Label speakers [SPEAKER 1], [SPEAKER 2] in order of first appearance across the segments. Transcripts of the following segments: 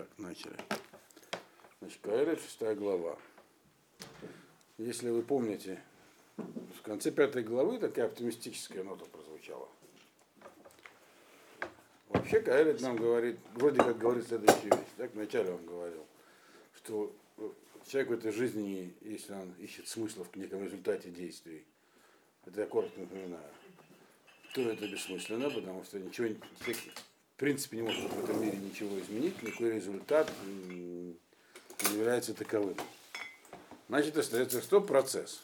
[SPEAKER 1] Так, начали. Значит, Каэрет, шестая глава. Если вы помните, в конце пятой главы такая оптимистическая нота прозвучала. Вообще Каэрет нам говорит, вроде как говорит следующую вещь. Так, вначале он говорил, что человек в этой жизни, если он ищет смысла в неком результате действий, это я коротко напоминаю, то это бессмысленно, потому что ничего, принципе, не может в этом мире ничего изменить, никакой результат не является таковым. Значит, остается что? Процесс.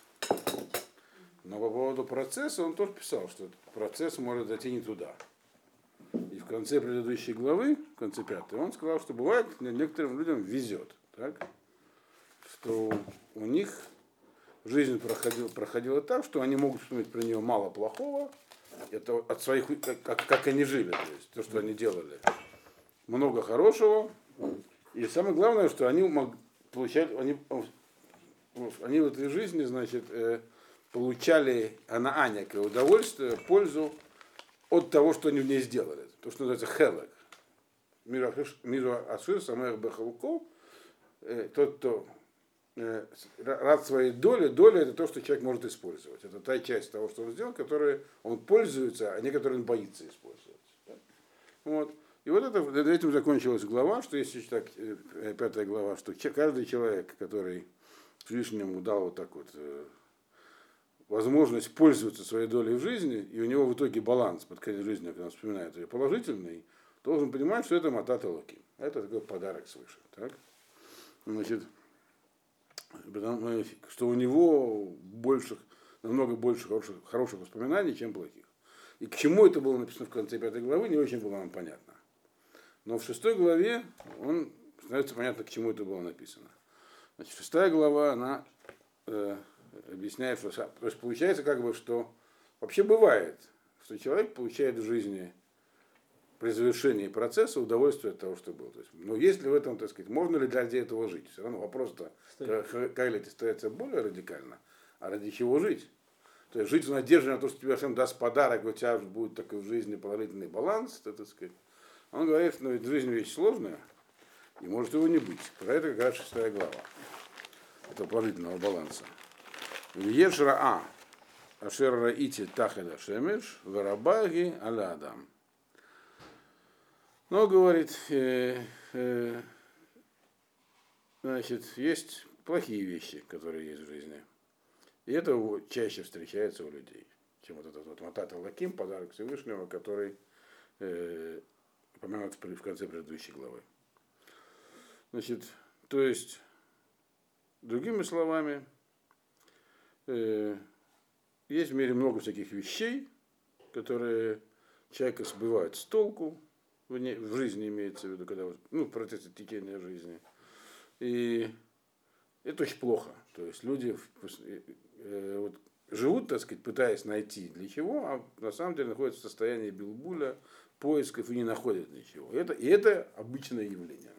[SPEAKER 1] Но по поводу процесса он тоже писал, что процесс может зайти не туда. И в конце предыдущей главы, в конце пятой, он сказал, что бывает, некоторым людям везет. Так? Что у них жизнь проходила, проходила так, что они могут вспомнить про нее мало плохого, это от своих, как, как, они жили, то есть то, что они делали. Много хорошего. И самое главное, что они получали, они, они в этой жизни, значит, э, получали она а, некое удовольствие, пользу от того, что они в ней сделали. То, что называется хелек. Миру Ашир, Самех Бехалуков, э, тот, кто рад своей доли, доля это то, что человек может использовать. Это та часть того, что он сделал, которой он пользуется, а не которой он боится использовать. Вот. И вот это, этим закончилась глава, что если так, э, пятая глава, что каждый человек, который Всевышнему дал вот так вот э, возможность пользоваться своей долей в жизни, и у него в итоге баланс под конец жизни, когда он вспоминает ее положительный, должен понимать, что это матата лаки. Это такой подарок свыше. Так? Значит, что у него больше, намного больше хороших, хороших воспоминаний, чем плохих. И к чему это было написано в конце пятой главы, не очень было нам понятно. Но в шестой главе он становится понятно, к чему это было написано. Значит, шестая глава, она э, объясняет, то есть получается как бы, что вообще бывает, что человек получает в жизни при завершении процесса удовольствие от того, что было. То есть, но есть ли в этом, так сказать, можно ли ради этого жить? Все равно вопрос-то, Кайлити ставится более радикально, а ради чего жить? То есть жить в надежде на то, что тебе всем даст подарок, у тебя будет такой в жизни положительный баланс, то, так сказать. Он говорит, ну ведь жизнь вещь сложная, и может его не быть. Про это как раз шестая глава. Это положительного баланса. Ешра А. Ашер Ити Тахеда Шемеш, Варабаги Алядам. Но, говорит, э, э, значит, есть плохие вещи, которые есть в жизни. И это чаще встречается у людей, чем вот этот вот Матата Лаким, подарок Всевышнего, который э, упомянут в конце предыдущей главы. Значит, то есть, другими словами, э, есть в мире много всяких вещей, которые человека сбивают с толку, в, не, в жизни имеется в виду, когда ну, в процессе течения жизни. И это очень плохо. То есть люди э, э, вот, живут, так сказать, пытаясь найти для чего, а на самом деле находятся в состоянии билбуля, поисков и не находят ничего. И это, и это обычное явление.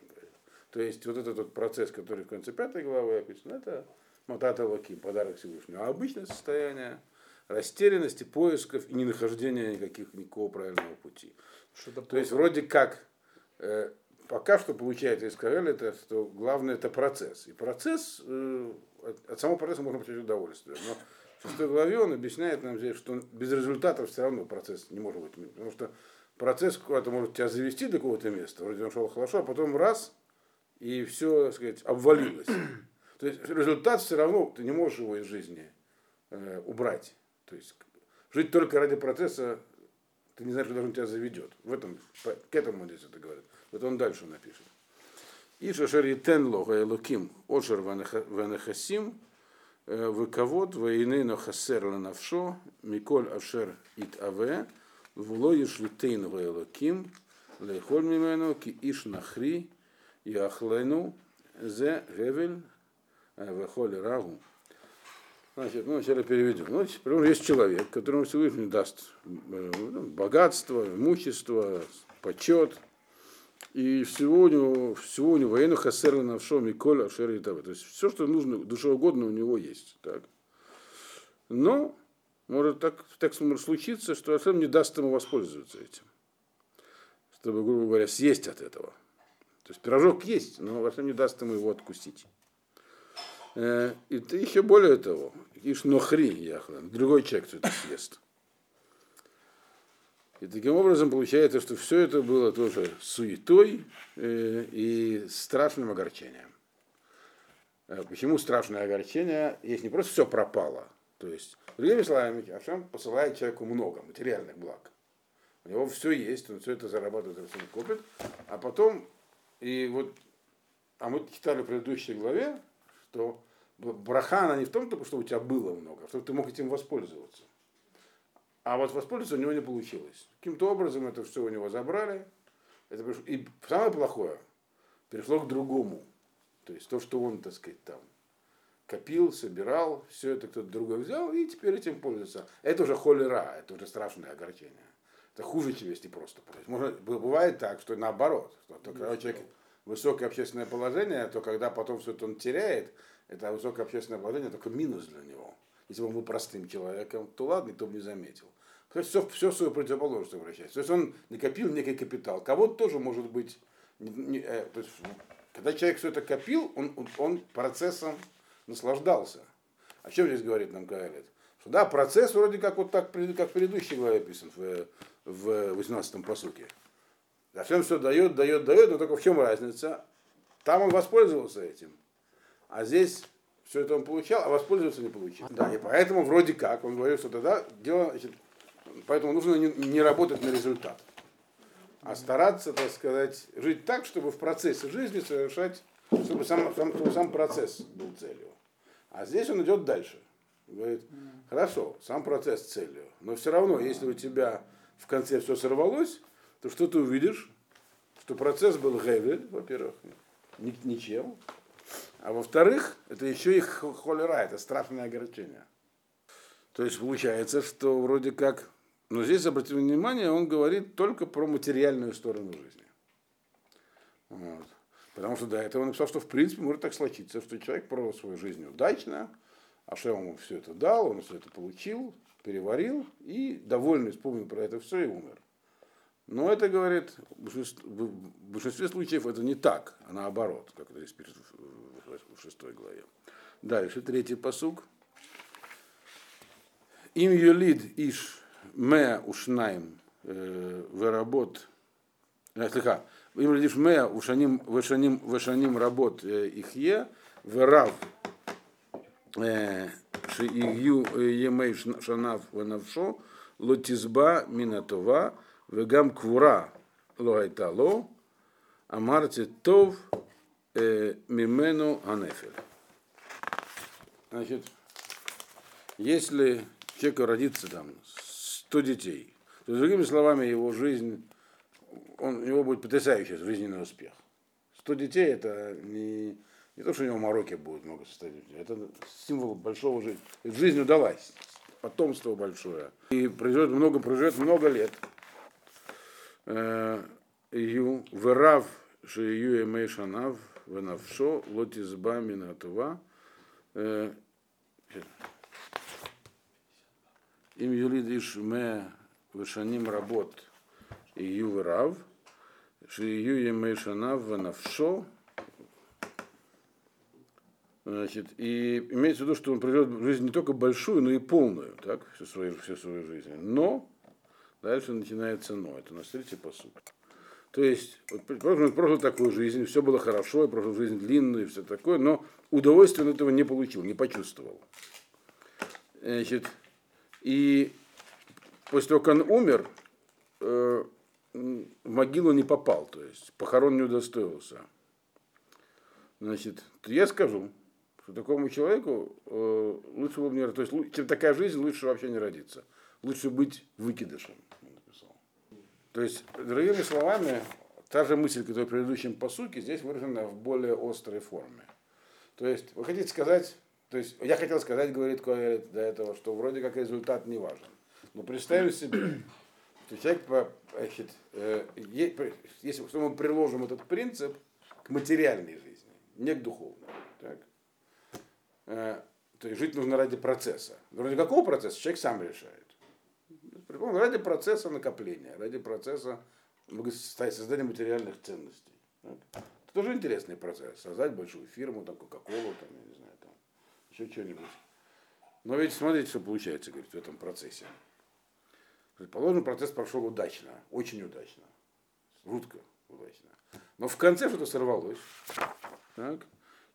[SPEAKER 1] То есть вот этот вот процесс, который в конце пятой главы описан, это Матата Лаким, подарок Всевышнего. А обычное состояние растерянности, поисков и ненахождения никаких, никакого правильного пути. Что-то То есть вроде как э, пока что получается из Карель, это что главное это процесс. И процесс, э, от, от самого процесса можно получать удовольствие. Но в шестой главе он объясняет нам здесь, что без результатов все равно процесс не может быть. Потому что процесс куда-то может тебя завести до какого-то места, вроде он шел хорошо, а потом раз, и все, так сказать, обвалилось. То есть результат все равно, ты не можешь его из жизни э, убрать. То есть жить только ради процесса ты не знаешь, куда он тебя заведет. В этом, к этому здесь это говорит. Вот он дальше напишет. И шашер етен лога элуким ошер ванахасим вековод вейны нохасер ланавшо миколь ашер ит аве вло ешлитейн элуким лейхоль мимену ки иш нахри яхлену зе гевель вехоль рагу. Значит, ну, вначале переведем. Ну, например, есть человек, которому Всевышний даст э, ну, богатство, имущество, почет, и всего у него, всего у него военно навшо миколь ашер и То есть все, что нужно, душеугодно у него есть. Так. Но может так, так может случиться, что Ашем не даст ему воспользоваться этим. Чтобы, грубо говоря, съесть от этого. То есть пирожок есть, но всем не даст ему его откусить. Э, и ты еще более того, ишь нохри яхлан, другой человек все это съест. И таким образом получается, что все это было тоже суетой э, и страшным огорчением. Э, почему страшное огорчение? Есть не просто все пропало. То есть, другими словами, Ашем посылает человеку много материальных благ. У него все есть, он все это зарабатывает, все копит. А потом, и вот, а мы читали в предыдущей главе, что браха, она не в том что у тебя было много, а что ты мог этим воспользоваться. А вот воспользоваться у него не получилось. Каким-то образом это все у него забрали. Это пришло, и самое плохое, перешло к другому. То есть то, что он, так сказать, там копил, собирал, все это кто-то другой взял и теперь этим пользуется. Это уже холера, это уже страшное огорчение. Это хуже, чем если просто просить. Может, бывает так, что наоборот, что когда человек высокое общественное положение, то когда потом все это он теряет, это высокое общественное положение только минус для него. Если бы он был простым человеком, то ладно, никто бы не заметил. То есть все, все в свою противоположность обращается. То есть он накопил некий капитал. Кого-то тоже может быть... Не, не, э, то есть, когда человек все это копил, он, он, он процессом наслаждался. О чем здесь говорит нам Каэлит? Что да, процесс вроде как вот так, как в предыдущей главе описан, в, в 18-м посуке. Зачем все дает, дает, дает, но только в чем разница? Там он воспользовался этим. А здесь все это он получал, а воспользоваться не получил. Да, и поэтому вроде как, он говорит, что тогда дело, значит, поэтому нужно не, не работать на результат, а стараться, так сказать, жить так, чтобы в процессе жизни совершать, чтобы сам, сам, чтобы сам процесс был целью. А здесь он идет дальше. Говорит, хорошо, сам процесс целью, но все равно, если у тебя в конце все сорвалось, то что ты увидишь? Что процесс был гевель, во-первых, ничем, а во-вторых, это еще и холера, это страшное огорчение. То есть получается, что вроде как, но здесь, обратите внимание, он говорит только про материальную сторону жизни. Вот. Потому что до этого он написал, что в принципе может так случиться, что человек провел свою жизнь удачно, а что ему все это дал, он все это получил, переварил и довольный вспомнил про это все и умер. Но это, говорит, в большинстве случаев это не так, а наоборот, как это здесь пишет в 6 главе. Дальше, третий посук. Им юлид иш ме ушнайм э, выработ. Э, Слыха. Им юлид иш меа ушаним вышаним вышаним работ э, их е вырав верав шиию емей шанав ванавшо лотизба минатова вегам квура лоайтало амарте тов Мимену Ганефель. Значит, если человеку родится там 100 детей, то, другими словами, его жизнь, он, у него будет потрясающий жизненный успех. 100 детей – это не, не то, что у него мороки будет много состоять, это символ большого жизни. Жизнь удалась, потомство большое. И проживет много, проживет много лет. Э, ю, вырав, шию и мейшанав – венавшо лотизба минатува. Им юлид ишме вышаним работ и юврав, шию емешанав венавшо. Значит, и имеется в виду, что он проживет жизнь не только большую, но и полную, так, всю свою, всю свою жизнь. Но, дальше начинается но. Это на третий посуд. То есть, вот, предположим, прожил такую жизнь, все было хорошо, я прожил жизнь длинную и все такое, но удовольствия он этого не получил, не почувствовал. Значит, и после того, как он умер, э, в могилу не попал, то есть похорон не удостоился. Значит, я скажу, что такому человеку э, лучше было не то есть, чем такая жизнь, лучше вообще не родиться. Лучше быть выкидышем. То есть, другими словами, та же мысль, которая в предыдущем посуке, здесь выражена в более острой форме. То есть, вы хотите сказать, то есть, я хотел сказать, говорит Коэлит до этого, что вроде как результат не важен. Но представим себе, что человек, значит, э, если мы приложим этот принцип к материальной жизни, не к духовной. Так? Э, то есть жить нужно ради процесса. Ради какого процесса человек сам решает. Ради процесса накопления, ради процесса создания материальных ценностей. Это тоже интересный процесс. Создать большую фирму, там, Кока-Колу, там, я не знаю, там, еще что-нибудь. Но ведь смотрите, что получается, говорит, в этом процессе. Предположим, процесс прошел удачно, очень удачно. Жутко удачно. Но в конце что-то сорвалось. Так?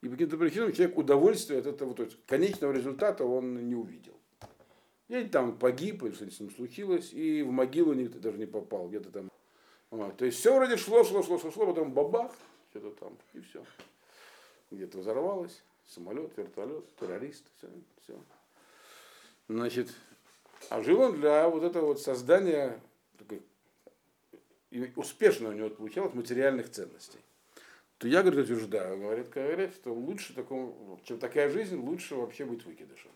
[SPEAKER 1] И по каким-то причинам человек удовольствие от этого, то есть конечного результата он не увидел. И там погиб, или что-то с ним случилось, и в могилу не, даже не попал, где-то там. Вот. То есть все вроде шло, шло, шло, шло, шло, потом бабах, что-то там, и все. Где-то взорвалось, самолет, вертолет, террорист, все, все. Значит, а жил он для вот этого вот создания, такой, и успешно у него получалось материальных ценностей. То я, говорит, утверждаю, говорит, говорит, что лучше такому, чем такая жизнь, лучше вообще быть выкидышем.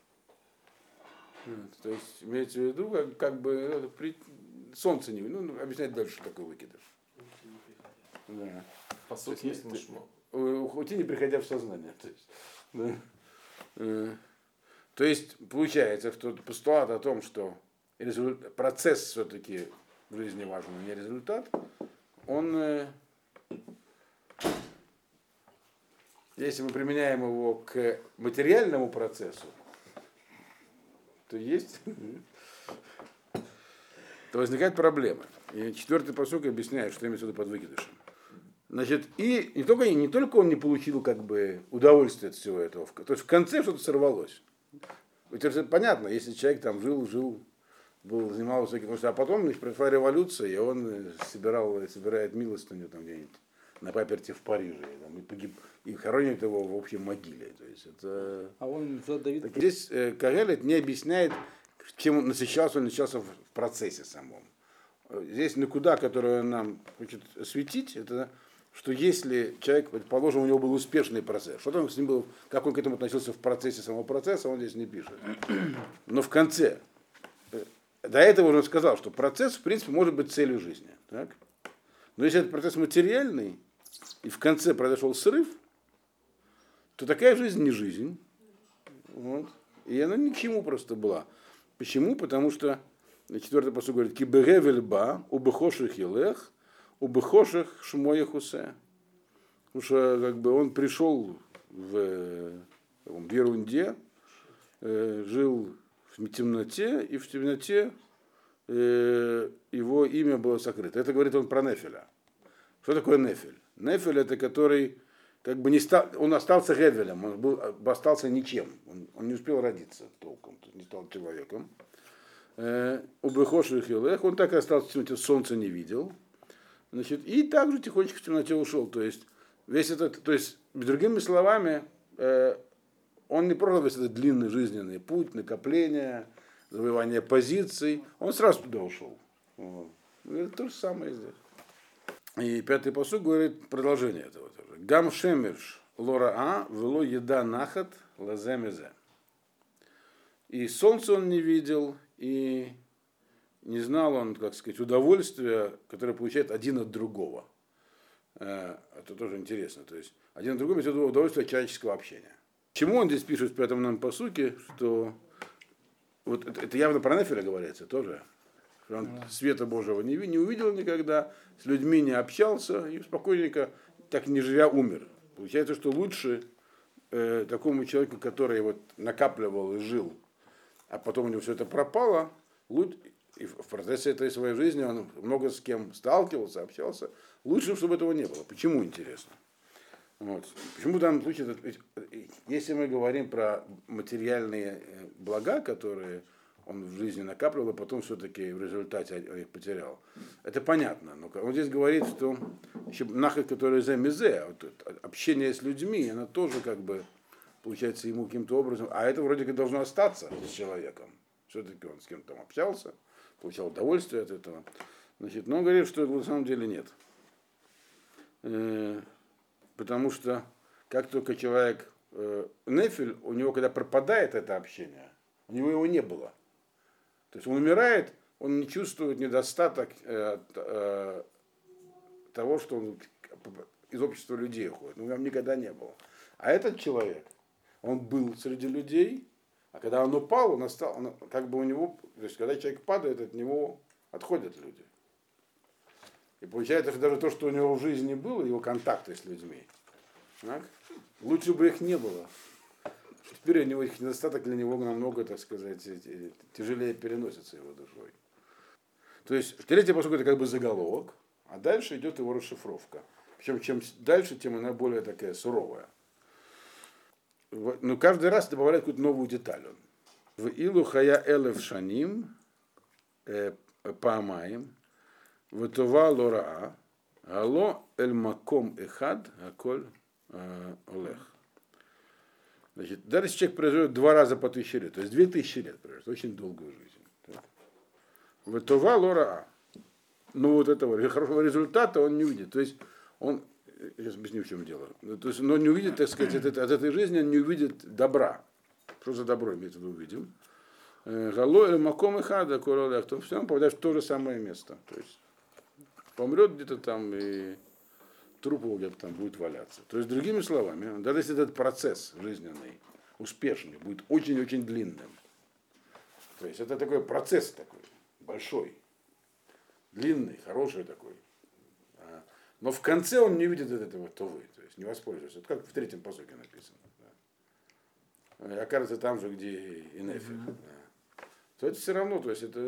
[SPEAKER 1] То есть, имеется в виду, как, как бы ну, при, солнце не ну, объяснять дальше, что такое выкидыш. Да.
[SPEAKER 2] По сути, есть мушмо.
[SPEAKER 1] Уйти не приходя в сознание. То есть, да. Э, то есть получается, что постулат о том, что результат, процесс все-таки в жизни важен, а не результат, он, э, если мы применяем его к материальному процессу, то есть, то возникает проблема. И четвертый посок объясняет, что имеется в виду под выкидышем. Значит, и не только, не только он не получил как бы удовольствие от всего этого, то есть в конце что-то сорвалось. Это понятно, если человек там жил, жил, был, занимался всяким, а потом значит, произошла революция, и он собирал, собирает милостыню там где-нибудь на паперте в Париже, и, там, и погиб, и хоронят его в общей могиле. То есть это...
[SPEAKER 3] А он за Давид...
[SPEAKER 1] Так, здесь э, Кагелет не объясняет, чем он насыщался, он насыщался в, процессе самом. Здесь никуда, которую он нам хочет осветить, это что если человек, предположим, у него был успешный процесс, что там с ним был, как он к этому относился в процессе самого процесса, он здесь не пишет. Но в конце, э, до этого он сказал, что процесс, в принципе, может быть целью жизни. Так? Но если этот процесс материальный, и в конце произошел срыв, то такая жизнь не жизнь. Вот. И она ни к чему просто была. Почему? Потому что четвертый посуд говорит, киберевельба, убыхоших елех, у Бехоших Шмоя Хусе. Потому что как бы, он пришел в, в Ерунде, э, жил в темноте, и в темноте э, его имя было сокрыто. Это говорит он про Нефеля. Что такое Нефель? Нефель это который как бы не стал, он остался Гевелем, он был, остался ничем, он, он не успел родиться толком, не стал человеком. Э, у Бехоших он так и остался в темноте, солнца не видел. Значит, и также тихонечко в темноте ушел. То есть, весь этот, то есть, другими словами, э, он не просто весь этот длинный жизненный путь, накопление, завоевание позиций, он сразу туда ушел. Вот. Это то же самое здесь. И пятый посуд говорит продолжение этого тоже. Гам шемерш лора а вело еда нахат лаземезе. И солнце он не видел, и не знал он, как сказать, удовольствия, которое получает один от другого. Э, это тоже интересно. То есть один от другого это удовольствие человеческого общения. Чему он здесь пишет в пятом нам по сути, что вот это, это явно про Нефеля говорится тоже. Он света Божьего не, не увидел никогда, с людьми не общался и спокойненько, так не живя, умер. Получается, что лучше э, такому человеку, который вот накапливал и жил, а потом у него все это пропало, лучше, и в процессе этой своей жизни он много с кем сталкивался, общался. Лучше, чтобы этого не было. Почему интересно? Вот. Почему в данном случае, если мы говорим про материальные э, блага, которые он в жизни накапливал, а потом все-таки в результате их потерял. Это понятно. Но он здесь говорит, что наход, который за мизе, вот, общение с людьми, она тоже как бы получается ему каким-то образом, а это вроде как должно остаться с человеком. Все-таки он с кем-то там общался, получал удовольствие от этого. Значит, но он говорит, что на самом деле нет. Э, потому что как только человек, э, Нефель, у него когда пропадает это общение, у него его не было. То есть он умирает, он не чувствует недостаток э, того, что он из общества людей уходит. Ну, там никогда не было. А этот человек, он был среди людей, а когда он упал, он остал, как бы у него, то есть когда человек падает, от него отходят люди. И получается, что даже то, что у него в жизни было, его контакты с людьми, так, лучше бы их не было. Теперь у него их недостаток для него намного, так сказать, тяжелее переносится его душой. То есть третий посуд это как бы заголовок, а дальше идет его расшифровка. Причем чем дальше, тем она более такая суровая. Но ну, каждый раз добавляет какую-то новую деталь. В Илу Хая Элев Шаним э, Паамаем Ватова Лораа Ало Эль Маком Эхад Аколь э, Олех. Значит, даже если человек проживет два раза по тысяче лет, то есть две тысячи лет проживет, очень долгую жизнь. Ватова Лораа. Ну вот этого хорошего результата он не увидит. То есть он сейчас объясню, в чем дело. Ну, то есть, но не увидит, так сказать, от, от этой жизни он не увидит добра. Что за добро в виду увидим? Э, Гало или маком и хада королях, то все равно попадает в то же самое место. То есть помрет где-то там и труп его где-то там будет валяться. То есть, другими словами, даже если этот процесс жизненный, успешный, будет очень-очень длинным, то есть это такой процесс такой, большой, длинный, хороший такой, но в конце он не видит этого тувы, то есть не воспользуется. Это как в третьем посоке написано. Да. И окажется там же, где и. Mm-hmm. Да. То это все равно, то есть это,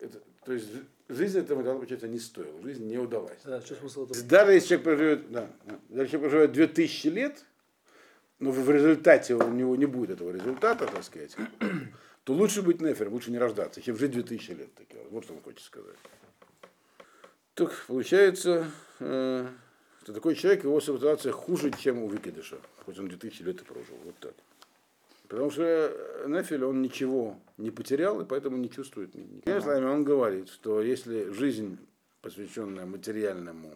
[SPEAKER 1] это то есть жизнь этого получается не стоила, жизнь не удалась. Да, что смысл этого? Даже если человек проживет, да, даже если проживет 2000 лет, но в результате у него не будет этого результата, так сказать, то лучше быть нефер, лучше не рождаться, чем жить 2000 лет. Так, вот что он хочет сказать. Так получается, э, что такой человек, его ситуация хуже, чем у выкидыша, хоть он 2000 лет и прожил. Вот так. Потому что Нефель, он ничего не потерял, и поэтому не чувствует. Другими словами, он говорит, что если жизнь, посвященная материальному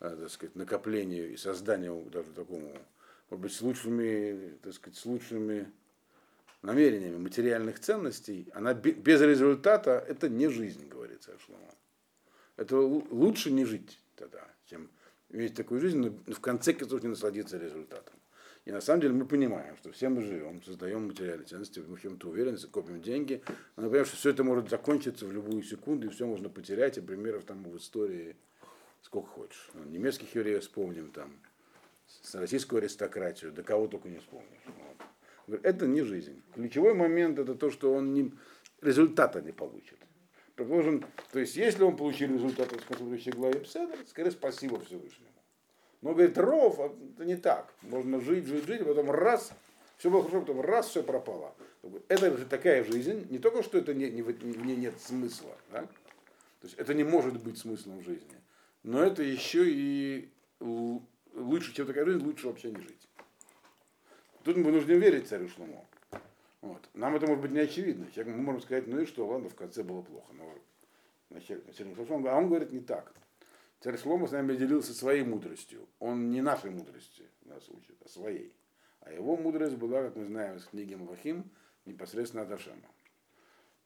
[SPEAKER 1] э, так сказать, накоплению и созданию даже такому, может быть, с лучшими, так сказать, с лучшими намерениями материальных ценностей, она без результата, это не жизнь, говорится Шлома это лучше не жить тогда, чем иметь такую жизнь, но в конце концов не насладиться результатом. И на самом деле мы понимаем, что все мы живем, создаем материальные ценности, в чем-то уверены, копим деньги, но мы понимаем, что все это может закончиться в любую секунду, и все можно потерять, и примеров там в истории сколько хочешь. Ну, немецких евреев вспомним, там, российскую аристократию, да кого только не вспомнишь. Вот. Это не жизнь. Ключевой момент это то, что он не, результата не получит предложен, то есть если он получил результат из консультующей главы Пседер, скорее спасибо Всевышнему. Но говорит, ров, а это не так. Можно жить, жить, жить, а потом раз, все было хорошо, потом раз, все пропало. Это же такая жизнь, не только что это не, не, в нет смысла, да? то есть это не может быть смыслом жизни, но это еще и лучше, чем такая жизнь, лучше вообще не жить. Тут мы нужно верить царю Шлому. Вот. Нам это может быть не очевидно. Мы можем сказать, ну и что, ладно, в конце было плохо. Но а он говорит не так. Царь Шлома с нами делился своей мудростью. Он не нашей мудрости нас учит, а своей. А его мудрость была, как мы знаем из книги Малахим, непосредственно от Ашема.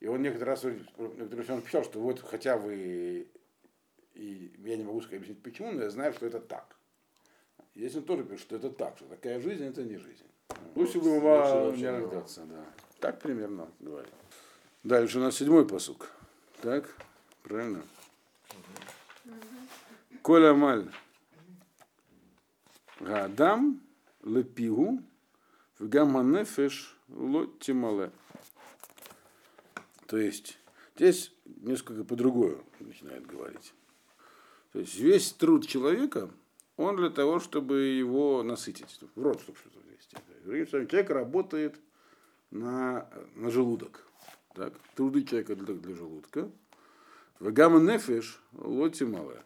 [SPEAKER 1] И он некоторый раз, некоторый раз он писал, что вот хотя вы, и я не могу сказать, объяснить почему, но я знаю, что это так. Здесь он тоже пишет, что это так, что такая жизнь это не жизнь. Лучше бы вам не рождаться, да. Так примерно говорит. Дальше у нас седьмой посук. Так, правильно? Коля маль. Гадам лепигу в гаманефеш лотимале. То есть здесь несколько по-другому начинает говорить. То есть весь труд человека, он для того, чтобы его насытить, в рот, чтобы что-то словом, человек работает на, на желудок. Так? Труды человека для, для желудка. Вегама нефиш лоти малая.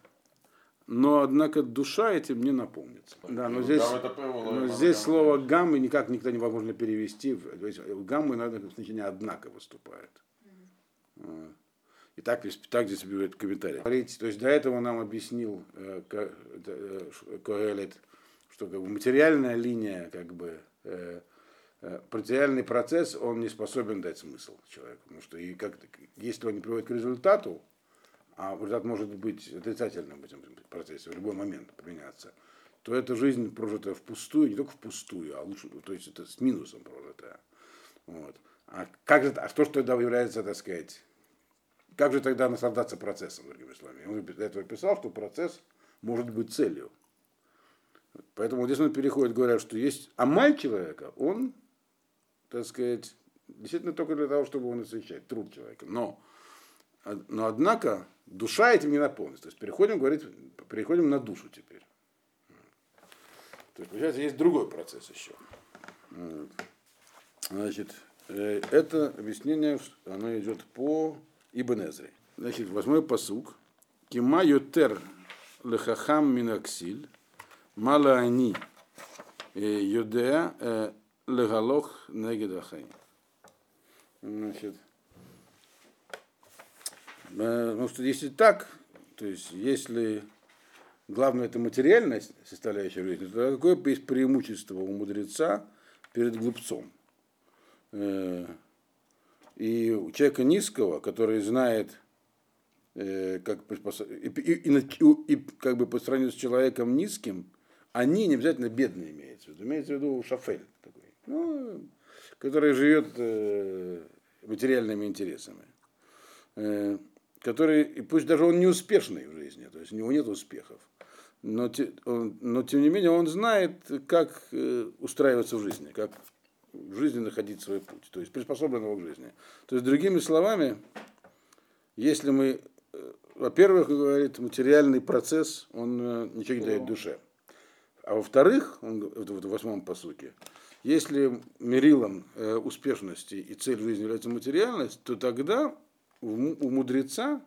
[SPEAKER 1] Но, однако, душа этим не наполнится. Да, но здесь, но здесь слово гаммы никак никто невозможно перевести. То есть гаммы надо значение однако выступает. И так, так здесь будет комментарий. То есть до этого нам объяснил э, э, Коэлет, что как бы, материальная линия как бы э, э, материальный процесс, он не способен дать смысл человеку. Потому что и как, если он не приводит к результату, а результат может быть отрицательным в этом процессе, в любой момент поменяться, то эта жизнь прожитая впустую, не только впустую, а лучше, то есть это с минусом прожитая. Вот. А как же, а что, что тогда является, так сказать, как же тогда наслаждаться процессом, другими словами? Он для этого писал, что процесс может быть целью. Поэтому здесь он переходит, говорят, что есть амаль человека, он, так сказать, действительно только для того, чтобы он освещать труд человека. Но, но однако, душа этим не наполнится. То есть переходим, говорить, переходим на душу теперь. То есть, получается, есть другой процесс еще. Значит, э, это объяснение, оно идет по Ибн Эзре. Значит, восьмой посук. Кима ютер лехахам минаксиль, мала они э, юдея э, легалох негедахай. Значит, потому что если так, то есть если главное это материальность, составляющая жизни, то какое есть преимущество у мудреца перед глупцом? Э, и у человека низкого, который знает, э, как и, и, и, и как бы по сравнению с человеком низким, они не обязательно бедные имеются. Имеется в виду шафель такой, ну, который живет э, материальными интересами. Который, и пусть даже он не успешный в жизни, то есть у него нет успехов, но, он, но тем не менее он знает, как э, устраиваться в жизни, как в жизни находить свой путь, то есть приспособленного к жизни. То есть, другими словами, если мы, э, во-первых, говорит, материальный процесс, он э, ничего не дает душе. А во-вторых, он в восьмом посуке, если мерилом э, успешности и цель жизни является материальность, то тогда у мудреца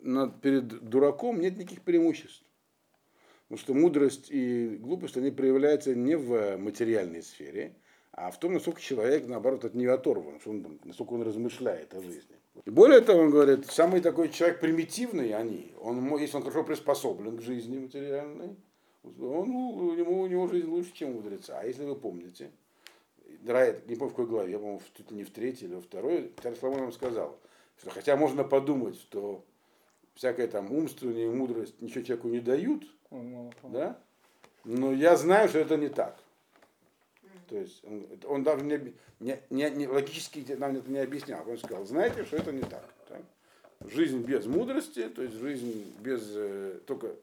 [SPEAKER 1] над, перед дураком нет никаких преимуществ. Потому что мудрость и глупость, они проявляются не в материальной сфере, а в том, насколько человек, наоборот, от нее оторван, он, насколько он размышляет о жизни. И более того, он говорит, самый такой человек примитивный они, он, если он хорошо приспособлен к жизни материальной, он, у, него, у него жизнь лучше, чем у мудреца. А если вы помните, Драйт, не помню в какой главе, я, по-моему, чуть ли не в третьей или во второй, царь Соломон сказал, что хотя можно подумать, что всякая там умственная мудрость ничего человеку не дают, да? Но я знаю, что это не так. То есть он, он даже не, не, не, не логически нам это не объяснял. Он сказал, знаете, что это не так. так? Жизнь без мудрости, то есть жизнь без э, только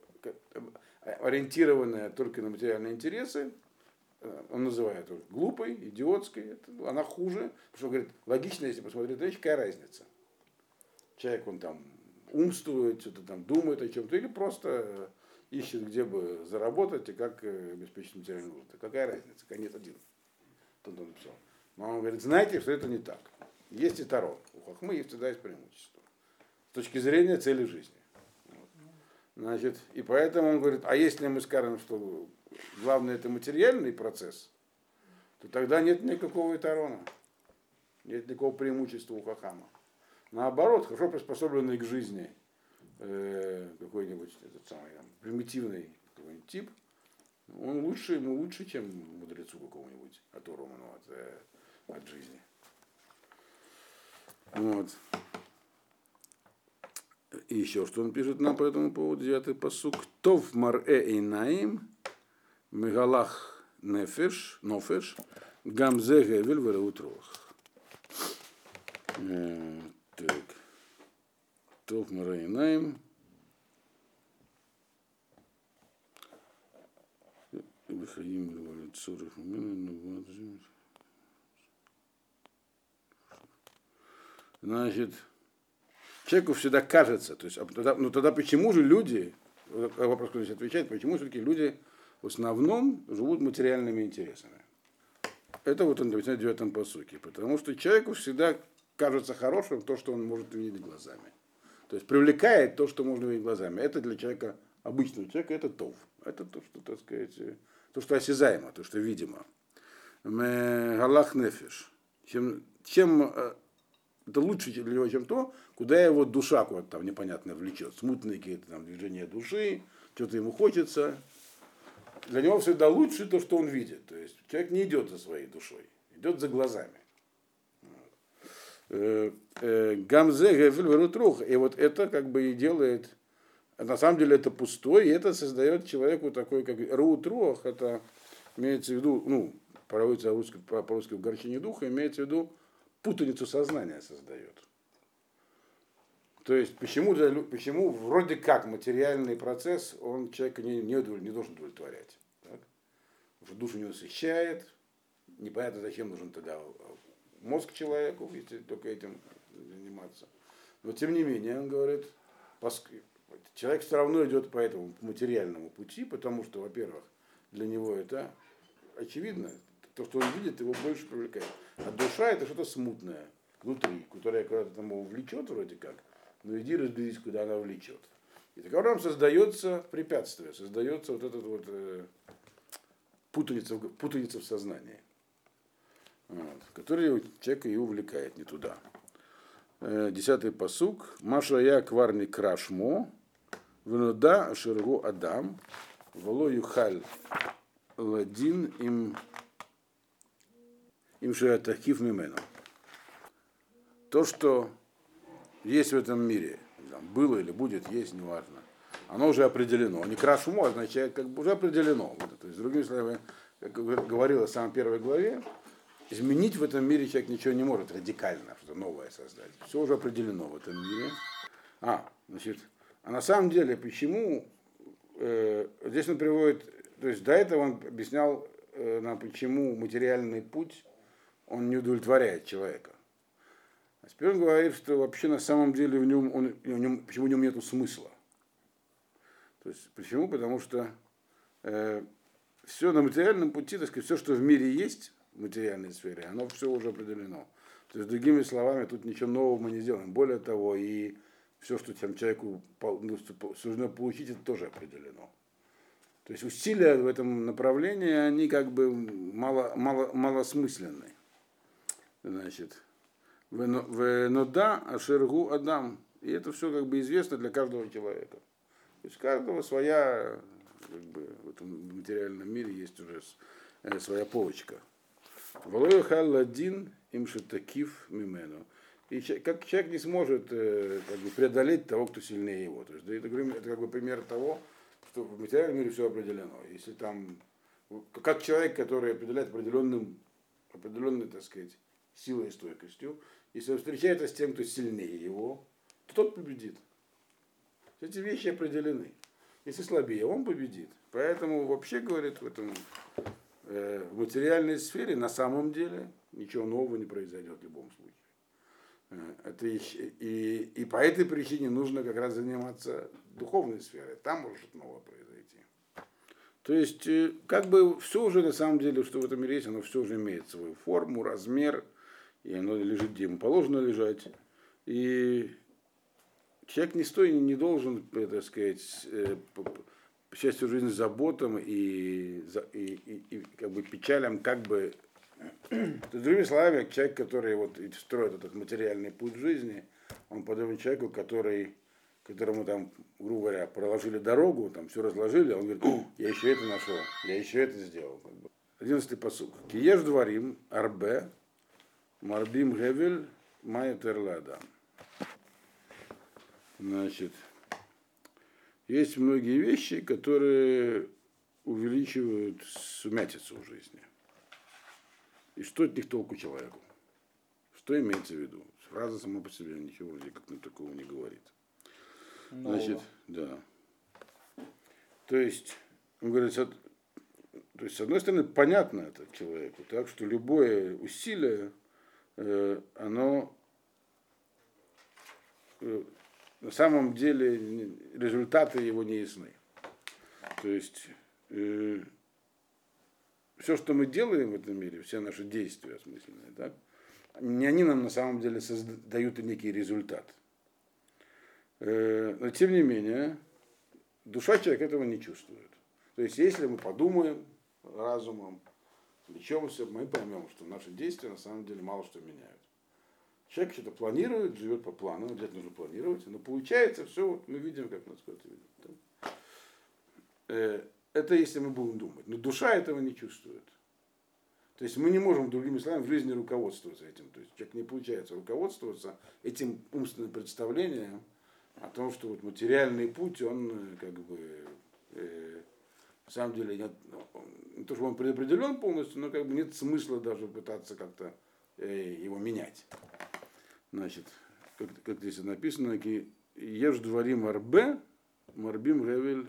[SPEAKER 1] ориентированная только на материальные интересы, э, он называет ее глупой, идиотской, это, она хуже, потому что говорит, логично, если посмотреть на вещь, какая разница. Человек, он там умствует, что-то там думает о чем-то, или просто ищет, где бы заработать и как э, обеспечить материальную нужды. Какая разница? Конец один. Тут он написал. Но он говорит, знаете, что это не так. Есть и Таро. У Хахмы есть всегда есть преимущество. С точки зрения цели жизни. Вот. Значит, и поэтому он говорит, а если мы скажем, что главное это материальный процесс, то тогда нет никакого Итарона. Нет никакого преимущества у Хахама. Наоборот, хорошо приспособленный к жизни э, какой-нибудь этот самый там, примитивный какой-нибудь тип, он лучше, ему лучше, чем мудрецу какого-нибудь, оторванного от, э, от жизни. Вот. И еще что он пишет нам по этому поводу, девятый посук. Тов марэ инаим, мегалах нефеш, нофеш, гамзе гевель вереутрох. Э, так. Тов марэ инаим, Михаим говорит, Цурах Значит, человеку всегда кажется, то есть, а тогда, ну тогда почему же люди, вопрос, кто здесь отвечает, почему все-таки люди в основном живут материальными интересами? Это вот он объясняет в девятом посуке. Потому что человеку всегда кажется хорошим то, что он может увидеть глазами. То есть привлекает то, что можно увидеть глазами. Это для человека, обычного человека, это тов. Это то, что, так сказать, то, что осязаемо, то, что видимо. Галах нефиш. Чем, чем э, это лучше для него, чем то, куда его душа куда-то там непонятно влечет. Смутные какие-то там движения души, что-то ему хочется. Для него всегда лучше то, что он видит. То есть человек не идет за своей душой, идет за глазами. Э, э, Гамзе Гефель И вот это как бы и делает на самом деле это пустой, и это создает человеку такой, как рутрох, это имеется в виду, ну, проводится по-русски в горчине духа, имеется в виду путаницу сознания создает. То есть почему, почему вроде как материальный процесс, он человека не, не, не должен удовлетворять. Так? Потому что душу не насыщает, непонятно зачем нужен тогда мозг человеку, если только этим заниматься. Но тем не менее, он говорит, человек все равно идет по этому материальному пути, потому что, во-первых, для него это очевидно, то, что он видит, его больше привлекает. А душа это что-то смутное внутри, которое когда-то там его влечет вроде как, но иди разберись, куда она влечет. И таким образом создается препятствие, создается вот этот вот э, путаница, путаница в сознании, вот, который человека и увлекает не туда. Э, десятый посук. Маша я кварни крашмо, венуда шергу адам, воло юхаль ладин им им шеатахив мимену. То, что есть в этом мире, там, было или будет, есть, неважно, оно уже определено. Не крашмо означает, как бы уже определено. То есть, другими словами, как говорила в самой первой главе, изменить в этом мире человек ничего не может радикально, что-то новое создать. Все уже определено в этом мире. А, значит, а на самом деле, почему э, здесь он приводит, то есть до этого он объяснял э, нам, почему материальный путь, он не удовлетворяет человека. А теперь говорит, что вообще на самом деле в нем, он, в нем почему в нем нет смысла. То есть почему? Потому что э, все на материальном пути, так сказать, все, что в мире есть, в материальной сфере, оно все уже определено. То есть, другими словами, тут ничего нового мы не сделаем. Более того, и все, что там человеку ну, суждено получить, это тоже определено. То есть усилия в этом направлении, они как бы мало, мало, малосмысленны. Значит, в нода ашергу адам. И это все как бы известно для каждого человека. То есть каждого своя, как бы, в этом материальном мире есть уже э, своя полочка. Ладин им шатакив мимену. И как человек не сможет э, как бы, преодолеть того, кто сильнее его. То есть, это, это как бы пример того, что в материальном мире все определено. Если там, как человек, который определяет определенным, определенной, так сказать, силой и стойкостью, если он встречается с тем, кто сильнее его, то тот победит. Эти вещи определены. Если слабее, он победит. Поэтому вообще, говорит, в этом Э, в материальной сфере на самом деле ничего нового не произойдет в любом случае. Э, это и, и, и по этой причине нужно как раз заниматься духовной сферой. Там может новое произойти. То есть, э, как бы все уже на самом деле, что в этом мире есть, оно все уже имеет свою форму, размер, и оно лежит, где ему положено лежать. И человек не стоит, не должен, так сказать, счастью жизнь заботам и, и, и, и как бы печалям, как бы, другими словами, человек, который вот строит этот материальный путь жизни, он подобен человеку, который, которому там, грубо говоря, проложили дорогу, там все разложили, он говорит, я еще это нашел, я еще это сделал. Одиннадцатый посуд. Киеш дворим, арбе, марбим гевель, майя терлада. Значит, есть многие вещи, которые увеличивают сумятицу в жизни. И что от них толку человеку? Что имеется в виду? Фраза сама по себе ничего вроде как такого не говорит. Нового. Значит, да. То есть, он говорит, то есть, с одной стороны, понятно это человеку, так что любое усилие, оно э, на самом деле результаты его не ясны. То есть э, все, что мы делаем в этом мире, все наши действия осмысленные, так, не они нам на самом деле создают некий результат. Э, но тем не менее, душа человека этого не чувствует. То есть если мы подумаем разумом, лечемся, мы поймем, что наши действия на самом деле мало что меняют. Человек что-то планирует, живет по плану, обязательно нужно планировать, но получается все, вот мы видим, как нас кто-то видит. Э, это если мы будем думать. Но душа этого не чувствует. То есть мы не можем, другими словами, в жизни руководствоваться этим. То есть человек не получается руководствоваться этим умственным представлением о том, что вот материальный путь, он э, как бы э, самом деле нет, ну, не то, что он предопределен полностью, но как бы нет смысла даже пытаться как-то э, его менять. Значит, как, как здесь написано, ешь дворим арбе, марбим ревель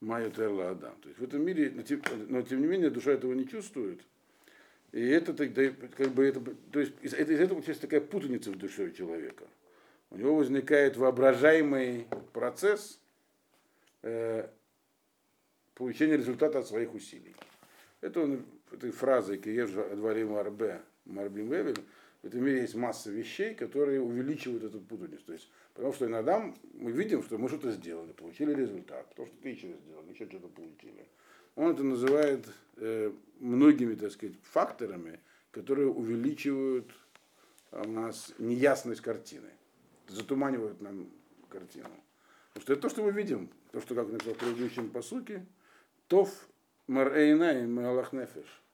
[SPEAKER 1] майотер адам. То есть в этом мире, но тем, но тем не менее душа этого не чувствует. И это тогда, как бы это, то есть из, из этого есть такая путаница в душе человека. У него возникает воображаемый процесс э, получения результата от своих усилий. Это он этой фразой «Киеш дворим арбе марбим ревель» в этом мире есть масса вещей, которые увеличивают эту путаницу. То есть, потому что иногда мы видим, что мы что-то сделали, получили результат, то, что ты еще сделал, еще что-то получили. Он это называет э, многими, так сказать, факторами, которые увеличивают у нас неясность картины, затуманивают нам картину. Потому что это то, что мы видим, то, что, как написал в предыдущем посуке, тов марэйна и малахнефеш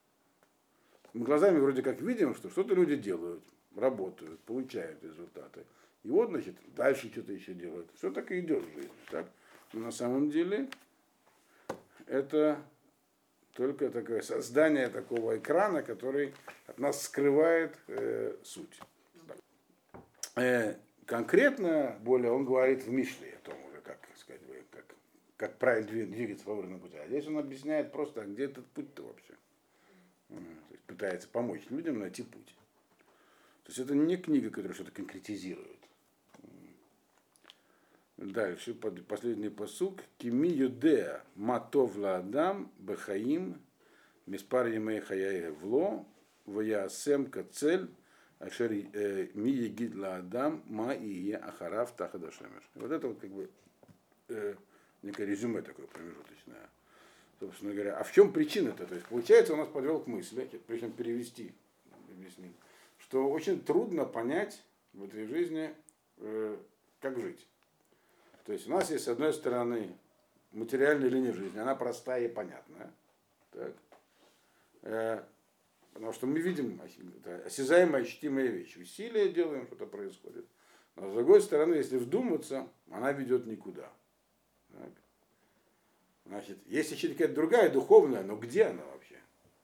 [SPEAKER 1] мы глазами вроде как видим, что что-то люди делают, работают, получают результаты. И вот, значит, дальше что-то еще делают. Все так и идет в жизни. Так? Но на самом деле это только такое создание такого экрана, который от нас скрывает э, суть. Э, конкретно, более, он говорит в Мишле о том уже, как сказать, как, как правильно двигаться по выбранному пути. А здесь он объясняет просто, а где этот путь-то вообще пытается помочь людям найти путь. То есть это не книга, которая что-то конкретизирует. Дальше, последний посук. Кими юдеа матов адам бахаим миспар емей хаяе вло ваясем кацель ашер э, ми егид адам ма и е ахарав тахадашемеш. Вот это вот как бы э, некое резюме такое промежуточное собственно говоря. А в чем причина-то? То есть, получается, у нас подвел к мысли, причем перевести, объяснить, что очень трудно понять в этой жизни, э, как жить. То есть у нас есть, с одной стороны, материальная линия жизни, она простая и понятная. Так. Э, потому что мы видим осязаемые, ощутимые вещи. Усилия делаем, что-то происходит. Но с другой стороны, если вдуматься, она ведет никуда. Так. Значит, есть еще какая-то другая духовная, но где она вообще?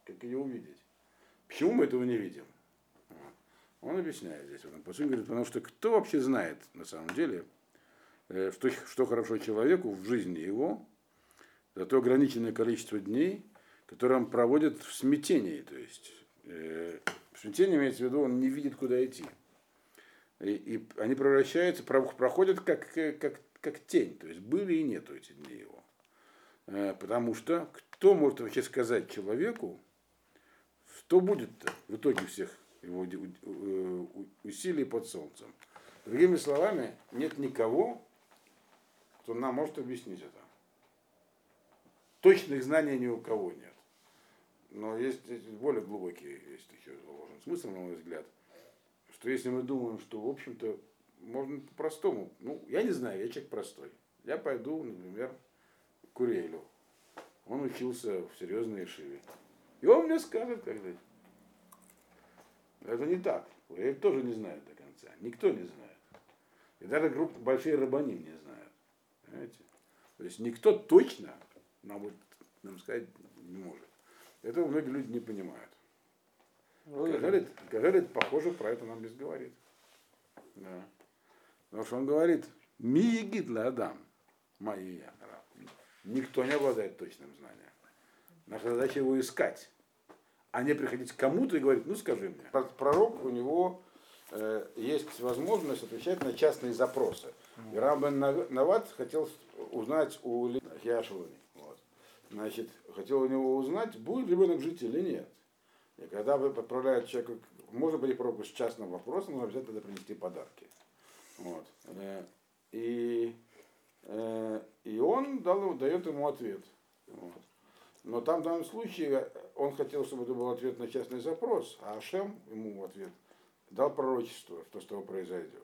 [SPEAKER 1] Как ее увидеть? Почему мы этого не видим? Он объясняет здесь в этом посыле, говорит, потому что кто вообще знает на самом деле, э, что, что хорошо человеку в жизни его, за то ограниченное количество дней, которые он проводит в смятении. То есть э, в смятении имеется в виду, он не видит, куда идти. И, и они превращаются, проходят как, как, как тень, то есть были и нету эти дни его. Э, потому что кто может вообще сказать человеку, что будет в итоге всех его э, усилий под солнцем. Другими словами, нет никого, кто нам может объяснить это. Точных знаний ни у кого нет. Но есть более глубокий есть еще заложен смысл, на мой взгляд, что если мы думаем, что, в общем-то, можно по-простому, ну, я не знаю, я человек простой. Я пойду, например, Курелю. Он учился в серьезной шиве. И он мне скажет, когда это не так. Курель тоже не знает до конца. Никто не знает. И даже группы, большие рабани не знают. Понимаете? То есть никто точно нам, вот, нам сказать не может. Этого многие люди не понимают. Кажерит, похоже, про это нам без говорит. Да. Потому что он говорит, ми егид адам, мои Никто не обладает точным знанием. Наша задача его искать, а не приходить к кому-то и говорить, ну скажи мне. Пророк, у него э, есть возможность отвечать на частные запросы. И Рамбен Нават хотел узнать у Хиашевани. Вот. Значит, хотел у него узнать, будет ребенок жить или нет. И когда вы отправляете человека, можно быть пророку с частным вопросом, но обязательно принести подарки. Вот. Э, и Э, и он дал, дает ему ответ. Вот. Но там в данном случае он хотел, чтобы это был ответ на частный запрос, а Ашем ему в ответ дал пророчество, что с того произойдет.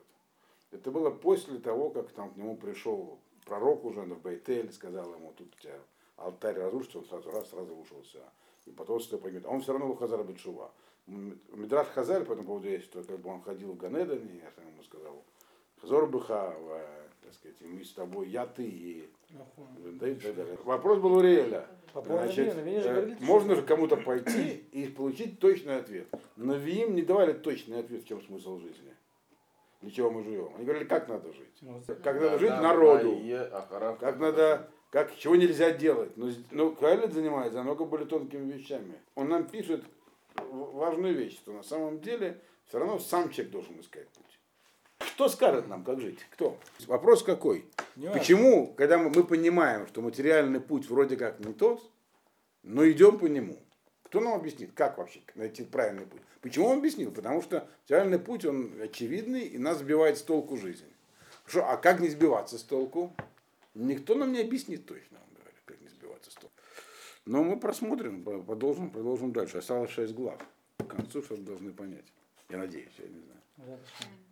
[SPEAKER 1] Это было после того, как там к нему пришел пророк уже в Бейтель, сказал ему, тут у тебя алтарь разрушится, он сразу раз, сразу ушелся. И потом что поймет. А он все равно был Хазар Бетшува. Мидраш Хазар по этому поводу есть, что как бы он ходил в Ганедан, и я ему сказал, Хазор Быха, так сказать, и мы с тобой, я, ты и да, и так далее. Вопрос был у Риэля. Значит, э, можно же кому-то пойти и получить точный ответ. Но Виим не давали точный ответ, в чем смысл жизни. для чего мы живем. Они говорили, как надо жить.
[SPEAKER 3] Ну,
[SPEAKER 1] Как надо жить народу. Как надо, как, чего нельзя делать. Но, ну, Каэлит занимается намного более тонкими вещами. Он нам пишет важную вещь, что на самом деле все равно сам человек должен искать путь. Кто скажет нам, как жить? Кто? Вопрос какой?
[SPEAKER 3] Неважно.
[SPEAKER 1] Почему, когда мы, мы понимаем, что материальный путь вроде как не тот, но идем по нему? Кто нам объяснит, как вообще найти правильный путь? Почему он объяснил? Потому что материальный путь, он очевидный, и нас сбивает с толку жизнь. Хорошо, а как не сбиваться с толку? Никто нам не объяснит точно, он говорит, как не сбиваться с толку. Но мы просмотрим, продолжим, продолжим дальше. Осталось шесть глав. К концу что-то должны понять. Я надеюсь, я не знаю.